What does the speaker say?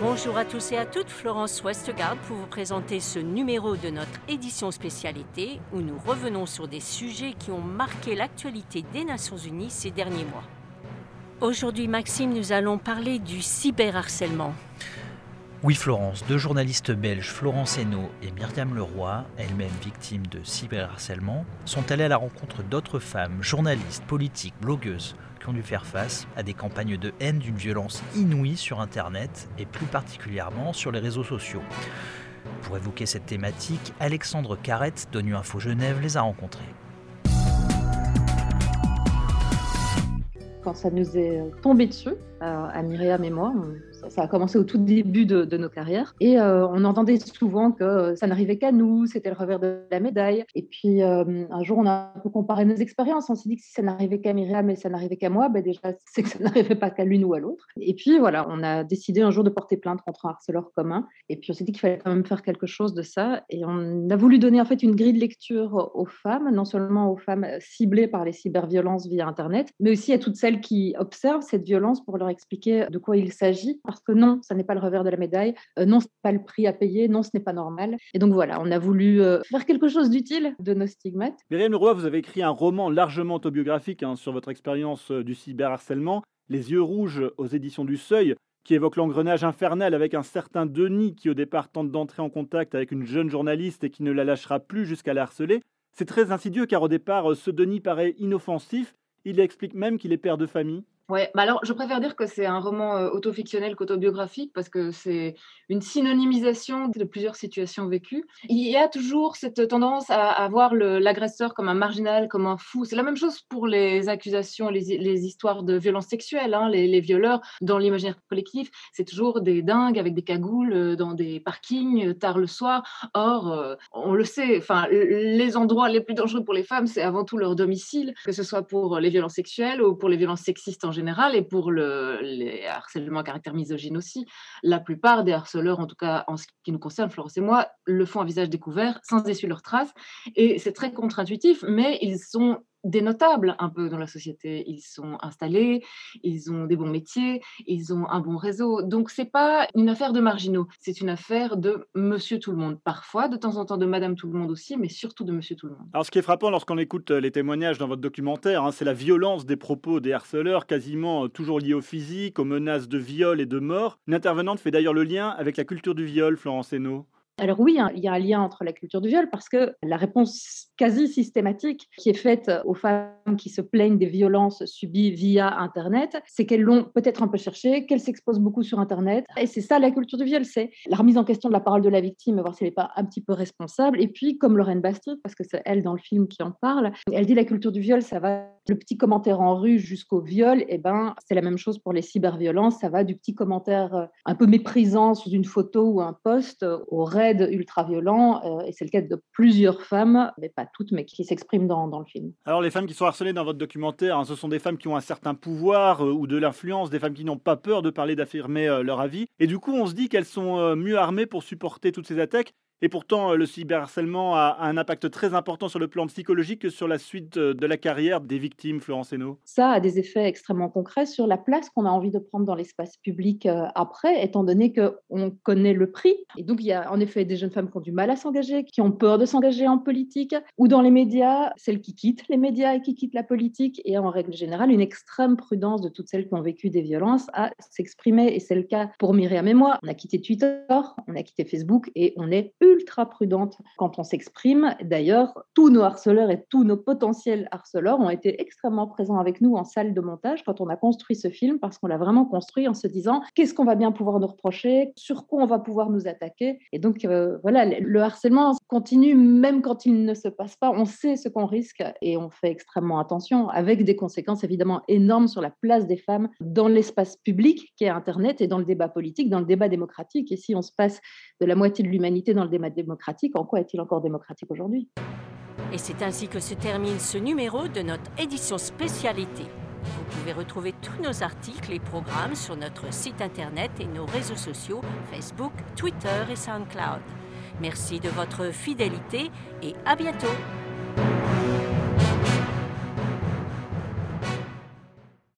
Bonjour à tous et à toutes, Florence Westgard pour vous présenter ce numéro de notre édition spécialité où nous revenons sur des sujets qui ont marqué l'actualité des Nations Unies ces derniers mois. Aujourd'hui, Maxime, nous allons parler du cyberharcèlement. Oui Florence, deux journalistes belges, Florence Hainaut et Myriam Leroy, elles-mêmes victimes de cyberharcèlement, sont allées à la rencontre d'autres femmes, journalistes, politiques, blogueuses, qui ont dû faire face à des campagnes de haine d'une violence inouïe sur Internet et plus particulièrement sur les réseaux sociaux. Pour évoquer cette thématique, Alexandre Carrette d'ONU Info Genève les a rencontrées. Quand ça nous est tombé dessus, à Myriam et moi, ça, a commencé au tout début de, nos carrières. Et euh, on entendait souvent que ça n'arrivait qu'à nous, c'était le revers de la médaille. Et puis euh, un jour, on a un peu comparé nos expériences. On s'est dit que si ça n'arrivait qu'à Myriam et ça n'arrivait qu'à moi, ben déjà, c'est que ça n'arrivait pas qu'à l'une ou à l'autre. Et puis voilà, on a décidé un jour de porter plainte contre un harceleur commun. Et puis on s'est dit qu'il fallait quand même faire quelque chose de ça. Et on a voulu donner en fait une grille de lecture aux femmes, non seulement aux femmes ciblées par les cyberviolences via Internet, mais aussi à toutes celles qui observent cette violence pour leur expliquer de quoi il s'agit parce que non, ça n'est pas le revers de la médaille, euh, non, ce n'est pas le prix à payer, non, ce n'est pas normal. Et donc voilà, on a voulu euh, faire quelque chose d'utile de nos stigmates. Myriam Leroy, vous avez écrit un roman largement autobiographique hein, sur votre expérience euh, du cyberharcèlement, Les yeux rouges aux éditions du Seuil, qui évoque l'engrenage infernal avec un certain Denis qui au départ tente d'entrer en contact avec une jeune journaliste et qui ne la lâchera plus jusqu'à la harceler. C'est très insidieux car au départ, ce Denis paraît inoffensif. Il explique même qu'il est père de famille. Ouais, bah alors je préfère dire que c'est un roman euh, autofictionnel qu'autobiographique parce que c'est une synonymisation de plusieurs situations vécues. Il y a toujours cette tendance à, voir l'agresseur comme un marginal, comme un fou. C'est la même chose pour les accusations, les, histoires de violences sexuelles. Hein, les, violeurs dans l'imaginaire collectif, c'est toujours des dingues avec des cagoules dans des parkings tard le soir. Or, on le sait, enfin, les endroits les plus dangereux pour les femmes, c'est avant tout leur domicile, que ce soit pour les violences sexuelles ou pour les violences sexistes en général et pour le, les harcèlements à caractère misogyne aussi. La plupart des harceleurs, en tout cas en ce qui nous concerne, Florence et moi, le font à visage découvert, sans essuyer leurs traces. Et c'est très contre-intuitif, mais ils sont des notables un peu dans la société. Ils sont installés, ils ont des bons métiers, ils ont un bon réseau. Donc c'est pas une affaire de marginaux, c'est une affaire de monsieur tout le monde. Parfois, de temps en temps, de madame tout le monde aussi, mais surtout de monsieur tout le monde. Alors ce qui est frappant lorsqu'on écoute euh, les témoignages dans votre documentaire, hein, c'est la violence des propos des harceleurs, quasiment euh, toujours liés au physique, aux menaces de viol et de mort. Une intervenante fait d'ailleurs le lien avec la culture du viol, Florence Hainaut. Alors oui, hein, il y a un lien entre la culture du viol parce que la réponse quasi systématique qui est faite aux femmes qui se plaignent des violences subies via Internet, c'est qu'elles l'ont peut-être un peu cherché, qu'elles s'exposent beaucoup sur Internet. Et c'est ça la culture du viol, c'est la remise en question de la parole de la victime, voir si elle n'est pas un petit peu responsable. Et puis, comme Lorraine Bastide, parce que c'est elle dans le film qui en parle, elle dit la culture du viol, ça va le petit commentaire en rue jusqu'au viol, eh ben, c'est la même chose pour les cyberviolences. Ça va du petit commentaire euh, un peu méprisant sous une photo ou un post au raid ultra violent. Euh, et c'est le cas de plusieurs femmes, mais pas toutes, mais qui s'expriment dans, dans, le film. Alors, les femmes qui sont harcelées dans votre documentaire, hein, ce sont des femmes qui ont un certain pouvoir euh, ou de l'influence, des femmes qui n'ont pas peur de parler, d'affirmer leur avis. Et du coup, on se dit qu'elles sont mieux armées pour supporter toutes ces attaques. Et pourtant, euh, le cyberharcèlement a un impact très important sur le plan psychologique que sur la suite euh, de la carrière des victimes, Florence Hainaut. Ça a des effets extrêmement concrets sur la place qu'on a envie de prendre dans l'espace public euh, après, étant donné qu'on connaît le prix. Et donc, il y a en effet des jeunes femmes qui ont du mal à s'engager, qui ont peur de s'engager en politique, ou dans les médias, celles qui quittent les médias et qui quittent la politique, et en règle générale, une extrême prudence de toutes celles qui ont vécu des violences à s'exprimer. Et c'est le cas pour Myriam et moi. On a quitté Twitter, on a quitté Facebook, et on est ultra prudente quand on s'exprime. D'ailleurs, tous nos harceleurs et tous nos potentiels harceleurs ont été extrêmement présents avec nous en salle de montage quand on a construit ce film, parce qu'on l'a vraiment construit en se disant qu'est-ce qu'on va bien pouvoir nous reprocher, sur quoi on va pouvoir nous attaquer? Et donc, euh, voilà, le harcèlement continue même quand il ne se passe pas. On sait ce qu'on risque et on fait extrêmement attention, avec des conséquences évidemment énormes sur la place des femmes dans l'espace public qui est Internet et dans le débat politique, dans le débat démocratique. Et si on se passe de la moitié de l'humanité dans le débat démocratique, en quoi est-il encore démocratique aujourd'hui? Et c'est ainsi que se termine ce numéro de notre édition spécialité. Vous pouvez retrouver tous nos articles et programmes sur notre site internet et nos réseaux sociaux Facebook, Twitter et SoundCloud. Merci de votre fidélité et à bientôt